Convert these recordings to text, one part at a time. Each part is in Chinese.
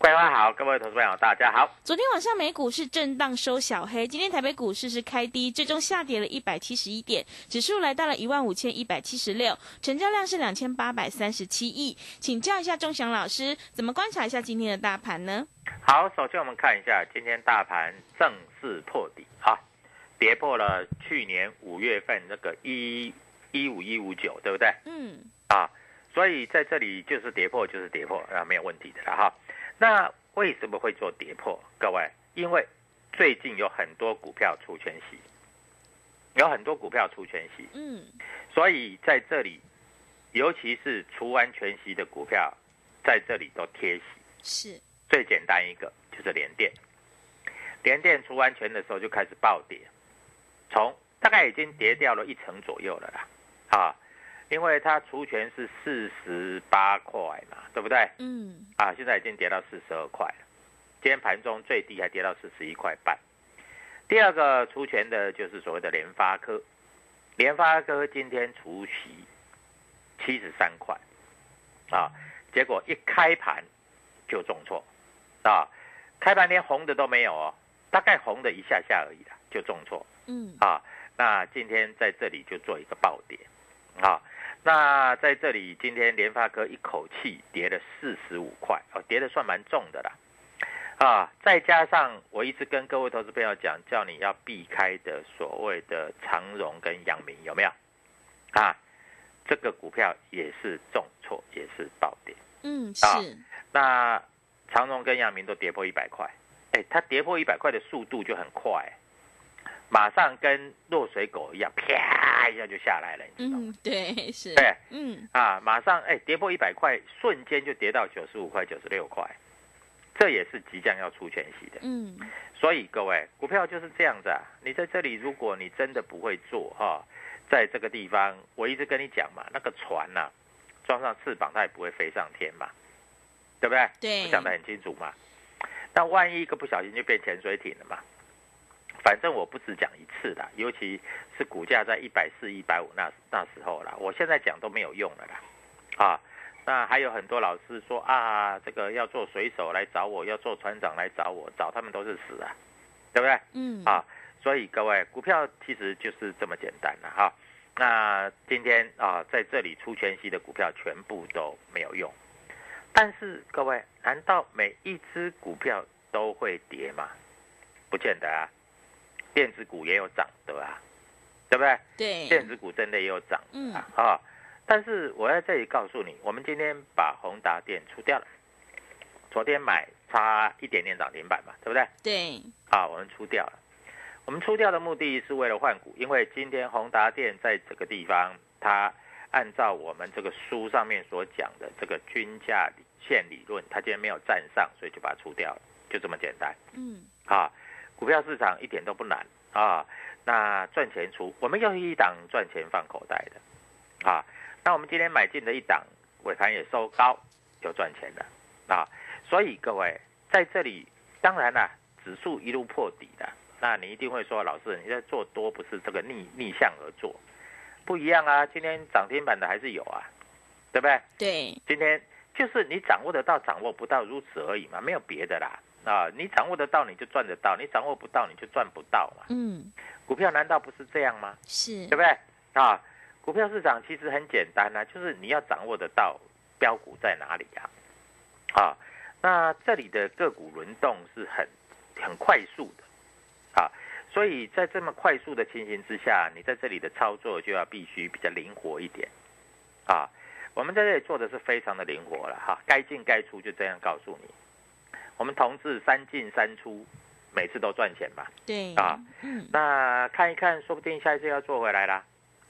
桂花好，各位投资朋友大家好。昨天晚上美股是震荡收小黑，今天台北股市是开低，最终下跌了一百七十一点，指数来到了一万五千一百七十六，成交量是两千八百三十七亿。请教一下钟祥老师，怎么观察一下今天的大盘呢？好，首先我们看一下今天大盘正式破底啊，跌破了去年五月份那个一一五一五九，对不对？嗯，啊，所以在这里就是跌破就是跌破啊，没有问题的了哈。那为什么会做跌破？各位，因为最近有很多股票出全息，有很多股票出全息，嗯，所以在这里，尤其是除完全息的股票，在这里都贴息。是，最简单一个就是联电，联电除完全的时候就开始暴跌，从大概已经跌掉了一成左右了啦，啊，因为它除权是四十八块嘛，对不对？嗯，啊，现在已经跌到四十二块了，今天盘中最低还跌到四十一块半。第二个除权的就是所谓的联发科，联发科今天除息七十三块，啊，结果一开盘就重挫，啊，开盘连红的都没有哦，大概红的一下下而已啦，就重挫。嗯，啊，那今天在这里就做一个暴跌，啊，那在这里今天联发科一口气跌了四十五块，哦，跌的算蛮重的啦，啊，再加上我一直跟各位投资朋友讲，叫你要避开的所谓的长荣跟阳明有没有？啊，这个股票也是重挫，也是暴跌。嗯，啊是，那长荣跟阳明都跌破一百块，哎，它跌破一百块的速度就很快，马上跟落水狗一样，啪一下就下来了，你知道吗？嗯，对，是，对，嗯，啊，马上哎跌破一百块，瞬间就跌到九十五块、九十六块，这也是即将要出全息的。嗯，所以各位，股票就是这样子啊。你在这里，如果你真的不会做哈、在这个地方，我一直跟你讲嘛，那个船呐、装上翅膀它也不会飞上天嘛，对不对？对我讲得很清楚嘛。那万一一个不小心就变潜水艇了嘛？反正我不只讲一次啦，尤其是股价在一百四、一百五那那时候啦，我现在讲都没有用了啦。啊，那还有很多老师说啊，这个要做水手来找我，要做船长来找我，找他们都是死啊，对不对？嗯，啊，所以各位，股票其实就是这么简单了哈。那今天啊，在这里出全息的股票全部都没有用，但是各位，难道每一只股票都会跌吗？不见得啊，电子股也有涨的啊，对不对？对，电子股真的也有涨嗯啊啊！但是我在这里告诉你，我们今天把宏达电出掉了，昨天买差一点点涨停板嘛，对不对？对，啊，我们出掉了。我们出掉的目的是为了换股，因为今天宏达电在这个地方，它按照我们这个书上面所讲的这个均价线理论，它今天没有站上，所以就把它出掉了，就这么简单。嗯，啊，股票市场一点都不难啊。那赚钱出，我们又一档赚钱放口袋的啊。那我们今天买进的一档尾盘也收高，就赚钱了啊。所以各位在这里，当然啦，指数一路破底的，那你一定会说，老师你在做多不是这个逆逆向而做，不一样啊。今天涨停板的还是有啊，对不对？对，今天就是你掌握得到，掌握不到，如此而已嘛，没有别的啦。啊，你掌握得到你就赚得到，你掌握不到你就赚不到嘛。嗯，股票难道不是这样吗？是对不对？啊，股票市场其实很简单啊，就是你要掌握得到标股在哪里呀、啊。那这里的个股轮动是很很快速的啊，所以在这么快速的情形之下，你在这里的操作就要必须比较灵活一点啊。我们在这里做的是非常的灵活了哈，该进该出就这样告诉你。我们同志三进三出，每次都赚钱嘛。对啊，嗯，那看一看，说不定下一次要做回来啦，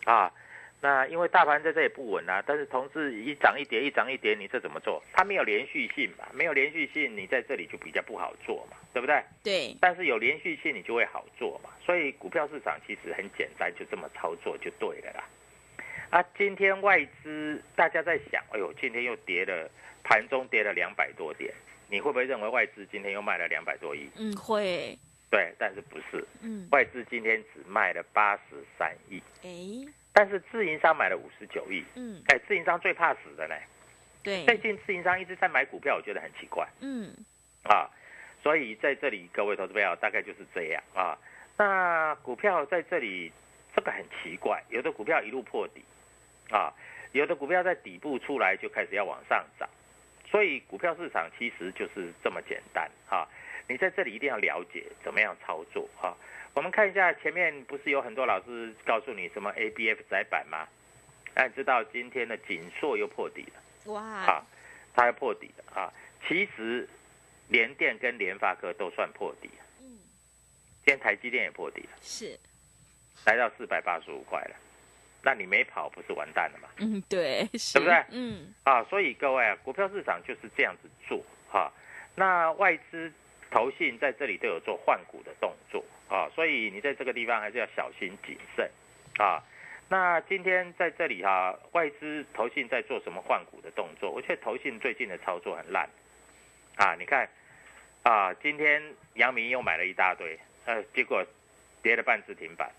啊，那因为大盘在这里不稳啊，但是同志一涨一跌，一涨一跌，你这怎么做？它没有连续性嘛，没有连续性，你在这里就比较不好做嘛，对不对？对，但是有连续性，你就会好做嘛。所以股票市场其实很简单，就这么操作就对了啦。啊，今天外资大家在想，哎呦，今天又跌了，盘中跌了两百多点，你会不会认为外资今天又卖了两百多亿？嗯，会，对，但是不是？嗯，外资今天只卖了八十三亿，哎，但是自营商买了五十九亿。嗯，哎，自营商最怕死的呢。对，最近自营商一直在买股票，我觉得很奇怪嗯，啊。所以在这里，各位投资朋友大概就是这样啊。那股票在这里，这个很奇怪，有的股票一路破底啊，有的股票在底部出来就开始要往上涨。所以股票市场其实就是这么简单啊。你在这里一定要了解怎么样操作啊。我们看一下前面不是有很多老师告诉你什么 ABF 窄板吗？那你知道今天的锦硕又破底了哇啊，，它要破底了啊。其实联电跟联发科都算破底，嗯，今天台积电也破底了，是，来到四百八十五块了。那你没跑不是完蛋了嘛？嗯，对，是，对不对嗯，啊，所以各位啊，股票市场就是这样子做哈、那外资、投信在这里都有做换股的动作啊，所以你在这个地方还是要小心谨慎啊。那今天在这里哈、外资、投信在做什么换股的动作？我觉得投信最近的操作很烂啊。你看啊，今天阳明又买了一大堆，呃，结果跌了半只停板，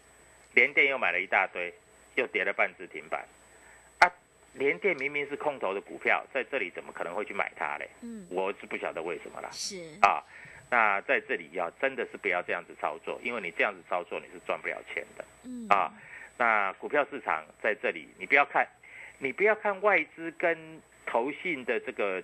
联电又买了一大堆，又跌了半只停板。啊联电明明是空头的股票，在这里怎么可能会去买它嘞？嗯，我是不晓得为什么啦。是，啊，那在这里要真的是不要这样子操作，因为你这样子操作你是赚不了钱的嗯，啊。那股票市场在这里，你不要看，你不要看外资跟投信的这个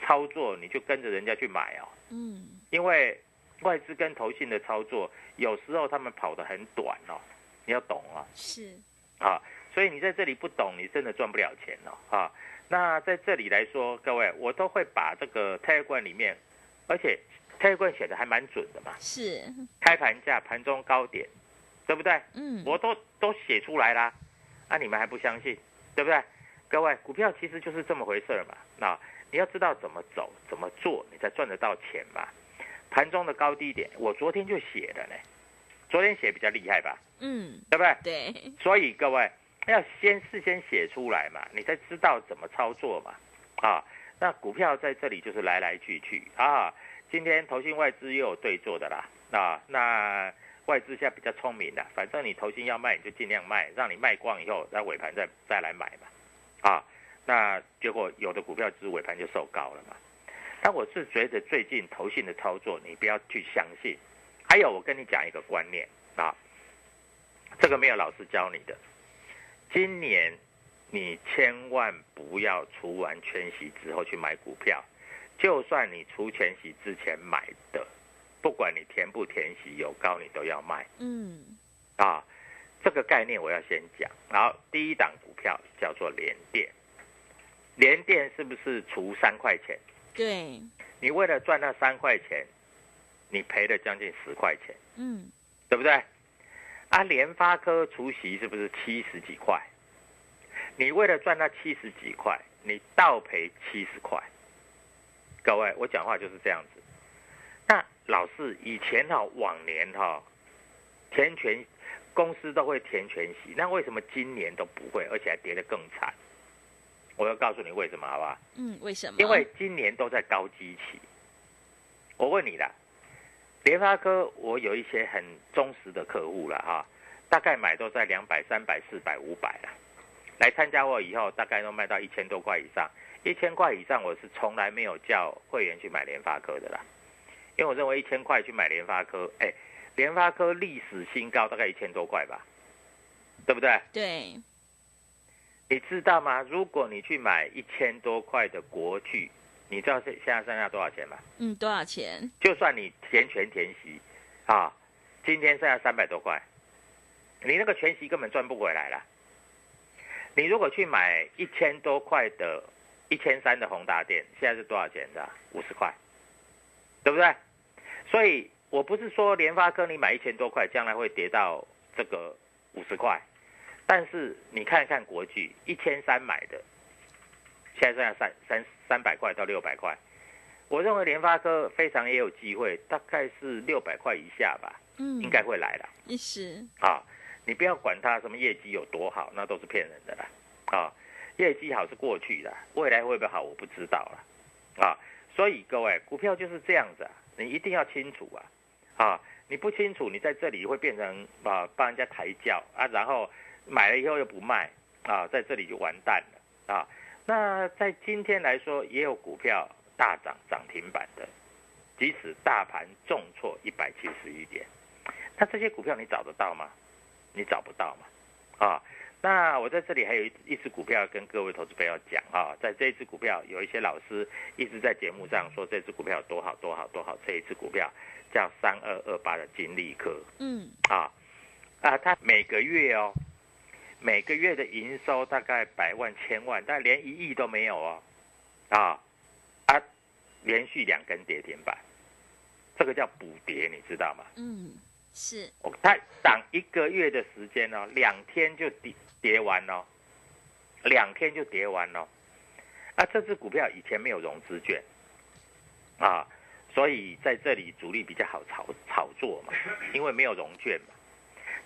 操作，你就跟着人家去买哦，嗯，因为外资跟投信的操作，有时候他们跑得很短哦，你要懂啊。是，啊，所以你在这里不懂，你真的赚不了钱哦啊。那在这里来说，各位，我都会把这个 Telegram 里面，而且 Telegram 写的还蛮准的嘛，是，开盘价、盘中高点，对不对？嗯，我都都写出来啦，啊，你们还不相信，对不对？各位，股票其实就是这么回事嘛。那你要知道怎么走、怎么做，你才赚得到钱嘛。盘中的高低点，我昨天就写了呢，昨天写比较厉害吧，嗯，对不对？对，所以各位要先事先写出来嘛，你才知道怎么操作嘛。啊，那股票在这里就是来来去去啊。今天投信外资又有对做的啦，啊，那外资现在比较聪明的，反正你投信要卖你就尽量卖，让你卖光以后，在尾盘再再来买嘛。啊，那结果有的股票只是尾盘就收高了嘛。但我是觉得最近投信的操作，你不要去相信。还有，我跟你讲一个观念啊，这个没有老师教你的。今年你千万不要除完全息之后去买股票，就算你除全息之前买的，不管你填不填息有高，你都要卖嗯，啊。这个概念我要先讲。然后第一档股票叫做联电，联电是不是除三块钱？对，你为了赚那三块钱，你赔了将近十块钱，嗯，对不对？啊，联发科除息是不是七十几块？你为了赚那七十几块，你倒赔七十块。各位，我讲话就是这样子。那老是以前哈、往年哈、填全公司都会填全息，那为什么今年都不会，而且还跌得更惨？我要告诉你为什么，好不好？嗯，为什么？因为今年都在高基期。我问你啦，联发科我有一些很忠实的客户了哈，大概买都在两百、三百、四百、五百了。来参加我以后，大概都卖到一千多块以上。一千块以上，我是从来没有叫会员去买联发科的啦，因为我认为一千块去买联发科，哎，联发科历史新高大概一千多块吧，对不对？对，你知道吗？如果你去买一千多块的国巨，你知道现现在剩下多少钱吗？嗯，多少钱？就算你填全填息，啊，今天剩下三百多块，你那个全息根本赚不回来了。你如果去买一千多块的、一千三的宏达电，现在是多少钱的？五十块，对不对？所以我不是说联发科你买一千多块，将来会跌到这个五十块，但是你看看国巨一千三买的，现在剩下三三三百块到六百块。我认为联发科非常也有机会，大概是六百块以下吧，嗯，应该会来了一时，啊！你不要管它什么业绩有多好，那都是骗人的啦啊！业绩好是过去的，未来会不会好我不知道了啊！所以各位，股票就是这样子啊，你一定要清楚啊啊！你不清楚，你在这里会变成啊帮人家抬轿啊，然后买了以后又不卖啊，在这里就完蛋了啊！那在今天来说，也有股票大涨涨停板的，即使大盘重挫一百七十一点，那这些股票你找得到吗？你找不到嘛？啊，那我在这里还有一一只股票跟各位投资朋友讲啊，在这一只股票有一些老师一直在节目上说这只股票有多好多好多好，这一只股票叫三二二八的金利科嗯，啊啊，它每个月哦，每个月的营收大概百万千万，但连一亿都没有哦，啊啊，连续两根跌停板，这个叫补跌，你知道吗？嗯，是，哦，它涨一个月的时间哦，两天就跌跌完了，两天就跌完了。啊，这只股票以前没有融资券，啊，所以在这里主力比较好炒炒作嘛，因为没有融券嘛。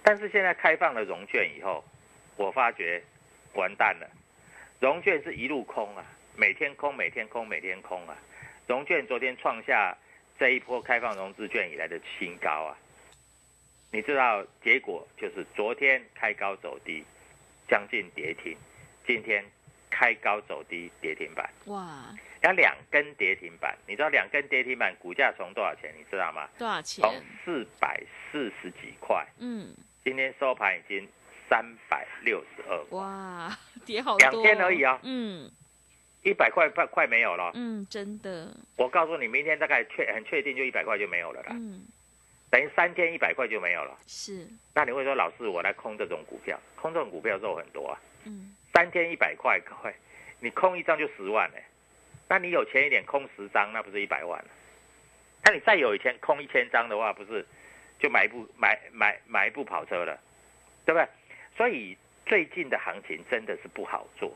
但是现在开放了融券以后，我发觉完蛋了，融券是一路空啊，每天空，每天空，每天空啊。融券昨天创下这一波开放融资券以来的新高啊。你知道结果就是昨天开高走低，将近跌停，今天开高走低跌停板，哇，要两根跌停板。你知道两根跌停板股价从多少钱？你知道吗？多少钱？从四百四十几块，嗯，今天收盘已经三百六十二，哇，跌好多，两天而已啊嗯。一百块快快没有了。嗯，真的，我告诉你，明天大概确很确定就一百块就没有了啦，嗯，等于三天一百块就没有了。是，那你会说，老师，我来空这种股票，空这种股票肉很多啊。嗯，三天一百块，各位，你空一张就十万哎、那你有钱一点，空十张，那不是一百万。了？那你再有钱空一千张的话，不是就买一部买买买一部跑车了，对不对？所以最近的行情真的是不好做。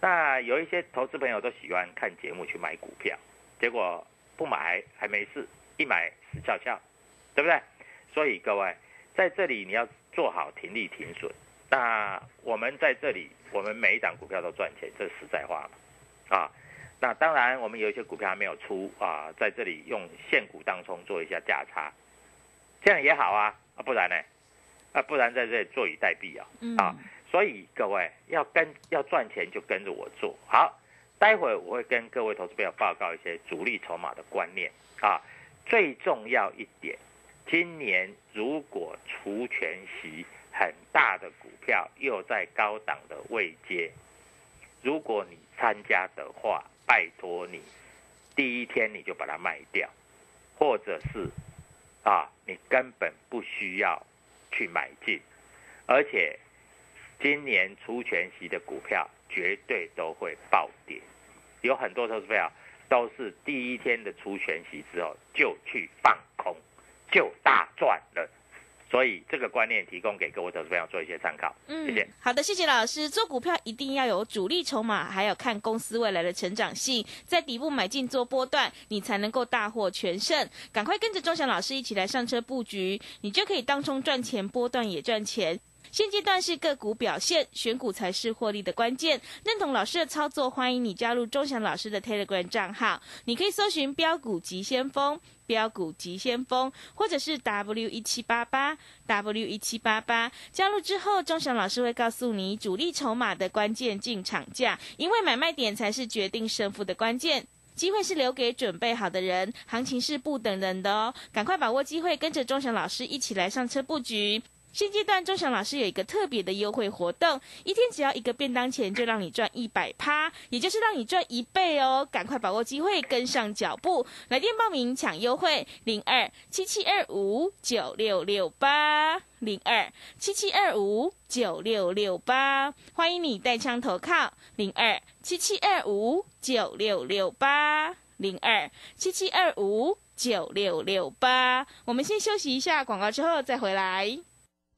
那有一些投资朋友都喜欢看节目去买股票，结果不买还没事，一买死翘翘，对不对？所以各位在这里你要做好停利停损。那我们在这里，我们每一档股票都赚钱，这是实在话嘛，啊。那当然，我们有一些股票还没有出啊，在这里用现股当中做一下价差，这样也好啊，啊不然呢？啊不然在这里坐以待毙啊。嗯，啊所以各位要跟要赚钱就跟着我做好。待会我会跟各位投资朋友报告一些主力筹码的观念啊。最重要一点，今年如果除权息很大的股票又在高档的位阶，如果你参加的话，拜托你第一天你就把它卖掉，或者是啊，你根本不需要去买进，而且今年出全息的股票绝对都会暴跌，有很多投资票都是第一天的出全息之后就去放空，就大赚了，所以这个观念提供给各位投资朋友做一些参考。嗯，谢谢。好的，谢谢老师。做股票一定要有主力筹码，还有看公司未来的成长性，在底部买进做波段，你才能够大获全胜。赶快跟着钟祥老师一起来上车布局，你就可以当中赚钱，波段也赚钱。现阶段是个股表现，选股才是获利的关键。认同老师的操作，欢迎你加入钟祥老师的 Telegram 账号，你可以搜寻“标股急先锋”。标股急先锋，或者是 W 一七八八 W 一七八八，加入之后，钟祥老师会告诉你主力筹码的关键进场价，因为买卖点才是决定胜负的关键。机会是留给准备好的人，行情是不等人的哦，赶快把握机会，跟着钟祥老师一起来上车布局。现阶段，钟祥老师有一个特别的优惠活动，一天只要一个便当钱，就让你赚一百趴，也就是让你赚一倍哦！赶快把握机会，跟上脚步，来电报名抢优惠，零二七七二五九六六八，零二七七二五九六六八，欢迎你带枪投靠，零二七七二五九六六八，零二七七二五九六六八。我们先休息一下广告，之后再回来。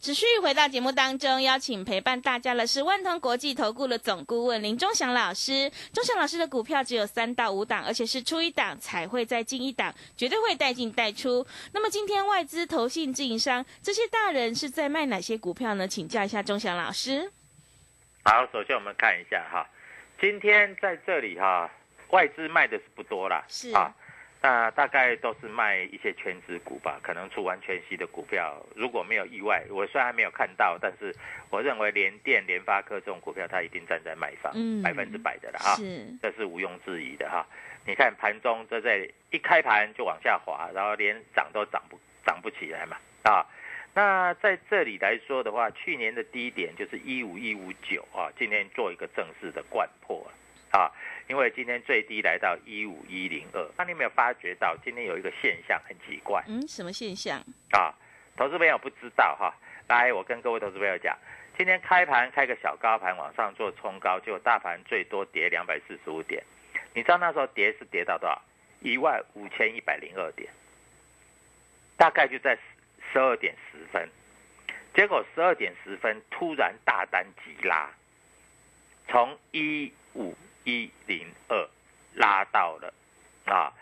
持续回到节目当中，邀请陪伴大家的是万通国际投顾的总顾问林忠祥老师。忠祥老师的股票只有三到五档，而且是出一档才会再进一档，绝对会带进带出。那么今天外资、投信、自营商这些大人是在卖哪些股票呢？请教一下忠祥老师。好，首先我们看一下哈，今天在这里哈，外资卖的是不多啦，是啊。那大概都是卖一些全值股吧，可能出完全息的股票，如果没有意外，我虽然还没有看到，但是我认为联电、联发科这种股票，它一定站在卖方，百分之百的了哈，是，这是毋庸置疑的哈。你看盘中这在一开盘就往下滑，然后连涨都涨不涨不起来嘛啊。那在这里来说的话，去年的低点就是一五一五九啊，今天做一个正式的贯破啊。因为今天最低来到一五一零二，那你有没有发觉到今天有一个现象很奇怪？嗯，什么现象？啊，投资朋友不知道哈。来，我跟各位投资朋友讲，今天开盘开个小高盘往上做冲高，结果大盘最多跌两百四十五点。你知道那时候跌是跌到多少？一万五千一百零二点，大概就在十二点十分。结果十二点十分突然大单急拉，从一五。一零二拉到了啊，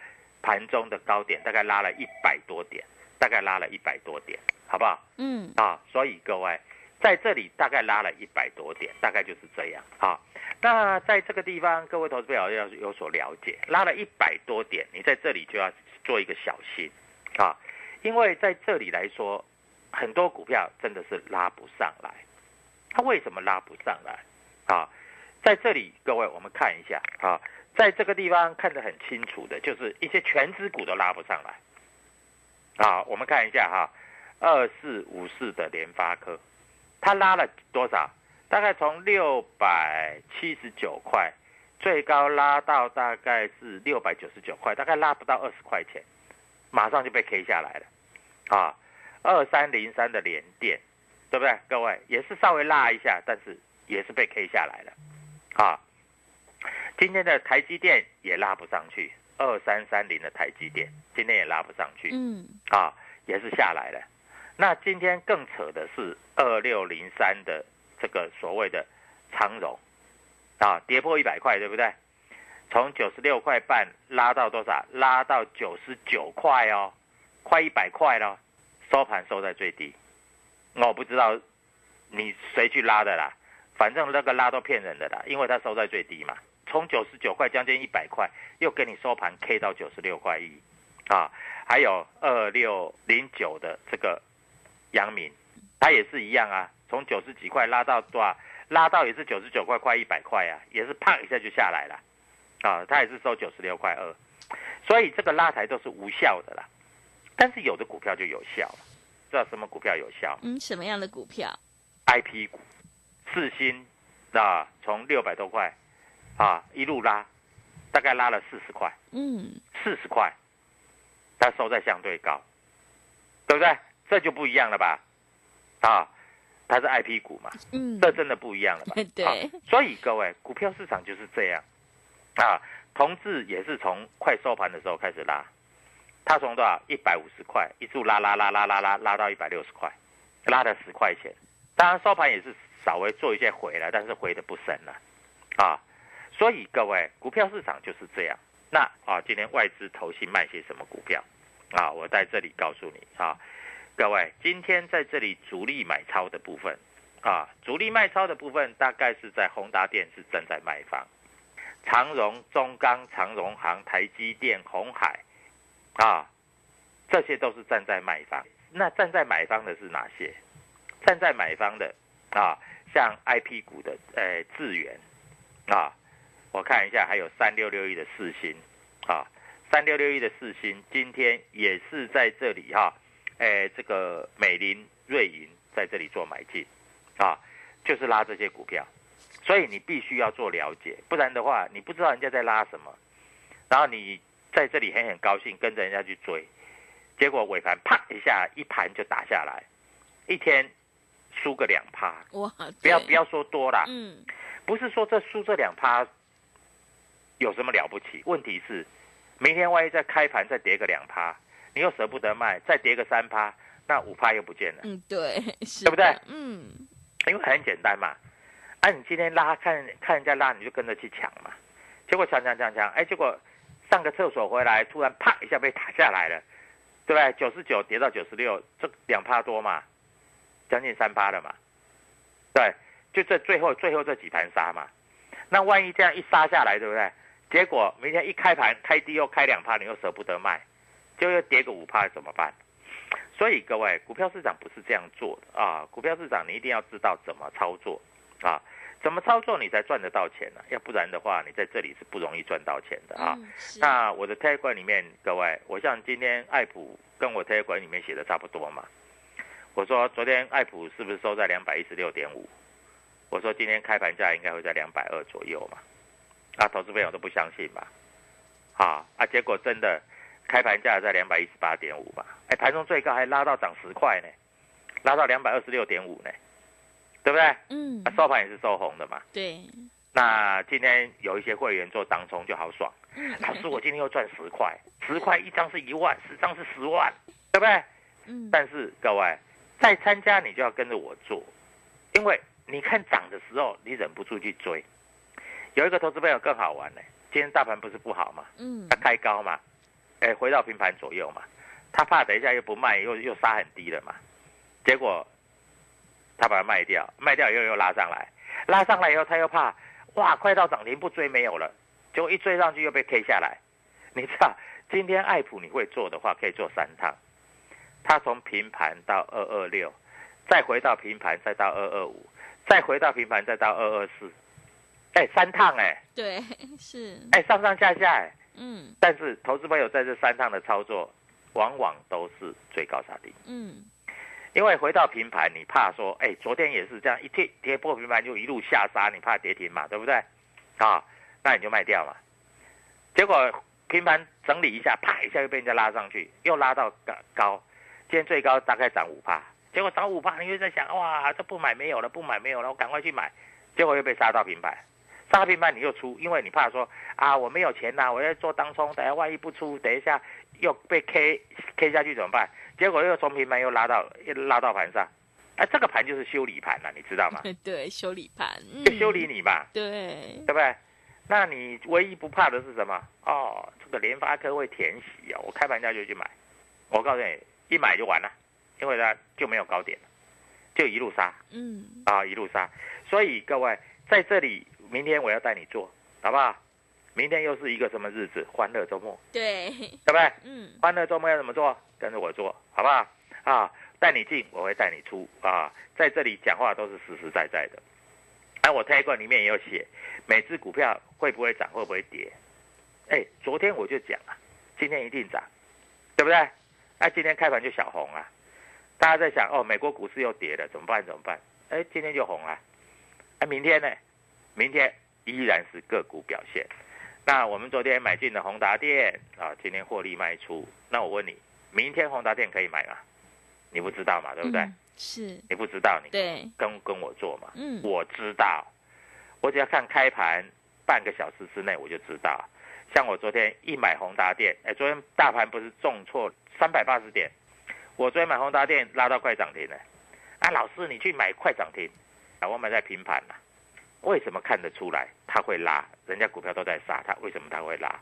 盘中的高点大概拉了一百多点，大概拉了一百多点，好不好？嗯啊，所以各位在这里大概拉了一百多点，大概就是这样啊。那在这个地方，各位投资朋友要有所了解，拉了一百多点，你在这里就要做一个小心啊，因为在这里来说，很多股票真的是拉不上来，它为什么拉不上来啊？在这里，各位，我们看一下啊，在这个地方看得很清楚的，就是一些全资股都拉不上来啊。我们看一下哈，二四五四的联发科，它拉了多少？大概从六百七十九块，最高拉到大概是六百九十九块，大概拉不到二十块钱，马上就被 K 下来了啊。二三零三的联电，对不对？各位也是稍微拉一下，但是也是被 K 下来了。啊，今天的台积电也拉不上去，二三三零的台积电今天也拉不上去，嗯，啊，也是下来了。那今天更扯的是二六零三的这个所谓的长荣，啊，跌破一百块，对不对？从九十六块半拉到多少？拉到九十九块哦，快一百块了，收盘收在最低。我不知道你谁去拉的啦。反正那个拉都骗人的啦，因为它收在最低嘛，从九十九块将近一百块，又给你收盘 K 到九十六块一，啊，还有二六零九的这个阳明，它也是一样啊，从九十几块拉到多少？拉到也是九十九块，快一百块啊，也是啪一下就下来了，啊，它也是收九十六块二，所以这个拉抬都是无效的啦，但是有的股票就有效了，知道什么股票有效嗯，什么样的股票？？IP 股，四星啊，从六百多块啊一路拉，大概拉了四十块，嗯，四十块，它收在相对高，对不对？这就不一样了吧？啊，它是 IP 股嘛，嗯，这真的不一样了吧？对啊所以各位，股票市场就是这样啊。同志也是从快收盘的时候开始拉，他从多少一百五十块一路拉拉拉拉拉拉拉到一百六十块，拉了十块钱。当然收盘也是稍微做一些回来，但是回的不深了啊。所以各位，股票市场就是这样。那啊，今天外资投信卖些什么股票啊？我在这里告诉你啊，各位，今天在这里主力买超的部分啊，主力卖超的部分大概是在宏达电是正在卖方，长荣、中钢、长荣行、台积电、红海啊，这些都是站在卖方。那站在买方的是哪些？站在买方的啊，像 IP 股的呃智源啊，我看一下，还有三六六一的四星啊，三六六一的四星今天也是在这里哈、哎，这个美林、瑞银在这里做买进啊，就是拉这些股票，所以你必须要做了解，不然的话，你不知道人家在拉什么，然后你在这里很很高兴跟着人家去追，结果尾盘啪一下一盘就打下来，一天输个两趴，哇，不要不要，说多啦，嗯，不是说这输这两趴有什么了不起？问题是，明天万一再开盘再跌个两趴，你又舍不得卖，再跌个三趴，那五趴又不见了，嗯，对，是对不对嗯，因为很简单嘛。啊，你今天拉看看人家拉，你就跟着去抢嘛。结果抢抢抢抢，哎，结果上个厕所回来，突然啪一下被打下来了，对不对？九十九跌到九十六，这两趴多嘛，将近三趴了嘛。对，就这最后最后这几盘杀嘛。那万一这样一杀下来，对不对？结果明天一开盘开低又开两趴，你又舍不得卖，就又跌个五趴怎么办？所以各位，股票市场不是这样做的啊！股票市场你一定要知道怎么操作啊，怎么操作你才赚得到钱呢、要不然的话，你在这里是不容易赚到钱的啊。嗯那我的 Telegram 里面，各位，我像今天爱普跟我 Telegram 里面写的差不多嘛。我说昨天爱普是不是收在两百一十六点五？我说今天开盘价应该会在两百二左右嘛。啊，投资朋友都不相信嘛。啊啊，结果真的开盘价在两百一十八点五嘛。哎，盘中最高还拉到涨十块呢，拉到两百二十六点五呢，对不对？嗯啊，，收盘也是收红的嘛。对，那今天有一些会员做当冲就好爽，嗯老师我今天又赚十块，十块一张是一万，十张是十万，对不对？嗯，但是各位再参加你就要跟着我做，因为你看涨的时候你忍不住去追。有一个投资朋友更好玩呢，今天大盘不是不好嘛，嗯它开高嘛，哎回到平盘左右嘛，他怕等一下又不卖又又杀很低了嘛，结果他把它卖掉，卖掉以后又拉上来，拉上来以后他又怕哇快到涨停不追没有了，结果一追上去又被 K 下来。你知道今天爱普你会做的话可以做三趟，它从平盘到二二六，再回到平盘再到二二五，再回到平盘再到二二四，哎三趟哎对，是，哎上上下下哎。嗯但是投资朋友在这三趟的操作，往往都是最高杀低，嗯，因为回到平盘，你怕说，哎，昨天也是这样，一跌跌破平盘就一路下杀，你怕跌停嘛，对不对？啊，那你就卖掉嘛。结果平盘整理一下，啪一下又被人家拉上去，又拉到高高，今天最高大概涨五帕，结果涨五帕，你又在想，哇，这不买没有了，不买没有了，我赶快去买，结果又被杀到平盘。杀平盘你又出，因为你怕说啊我没有钱呐、我要做当冲，等下万一不出，等一下又被 K K 下去怎么办？结果又从平盘又拉到又拉到盘上，啊这个盘就是修理盘了、你知道吗？对，修理盘，嗯就修理，你嘛，对，对不对？那你唯一不怕的是什么？哦，这个联发科会填息啊，我开盘价就去买，我告诉你，一买就完了，因为它就没有高点，就一路杀。嗯，啊，一路杀。所以各位在这里，明天我要带你做，好不好？明天又是一个什么日子？欢乐周末，对，对不对？嗯欢乐周末要怎么做？跟着我做，好不好？啊，带你进，我会带你出啊，在这里讲话都是实实在在的。哎、我 Telegram 里面也有写，每只股票会不会涨，会不会跌？哎，昨天我就讲啊，今天一定涨，对不对？哎、今天开盘就小红啊，大家在想哦，美国股市又跌了，怎么办？怎么办？哎，今天就红了。哎，明天呢？明天依然是个股表现。那我们昨天买进的宏达电啊，今天获利卖出。那我问你，明天宏达电可以买吗？你不知道嘛，对不对？嗯是，你不知道，你对，跟跟我做嘛。嗯我知道，我只要看开盘半个小时之内我就知道。像我昨天一买宏达电，哎，昨天大盘不是重挫三百八十点，我昨天买宏达电拉到快涨停了。啊，老师你去买快涨停，啊，我买在平盘了。为什么看得出来它会拉？人家股票都在杀它，为什么它会拉？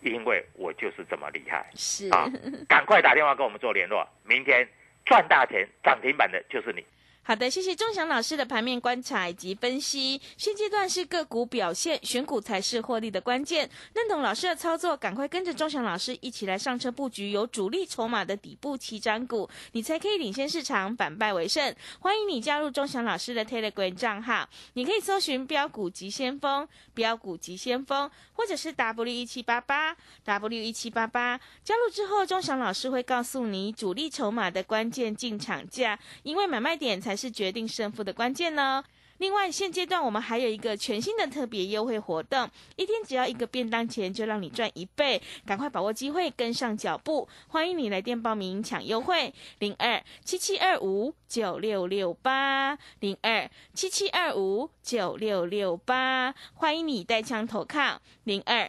因为我就是这么厉害是，啊！赶快打电话跟我们做联络，明天赚大钱涨停板的就是你。好的，谢谢钟祥老师的盘面观察以及分析。现阶段是个股表现，选股才是获利的关键。认同老师的操作，赶快跟着钟祥老师一起来上车布局有主力筹码的底部起涨股，你才可以领先市场，反败为胜。欢迎你加入钟祥老师的 Telegram 账号，你可以搜寻标股急先锋、标股急先锋，或者是 W 一七八八 W 一七八八。加入之后，钟祥老师会告诉你主力筹码的关键进场价，因为买卖点才是决定胜负的关键呢。另外，现阶段我们还有一个全新的特别优惠活动，一天只要一个便当钱，就让你赚一倍，赶快把握机会，跟上脚步。欢迎你来电报名抢优惠，零二七七二五九六六八，零二七七二五九六六八。欢迎你带枪投靠，零二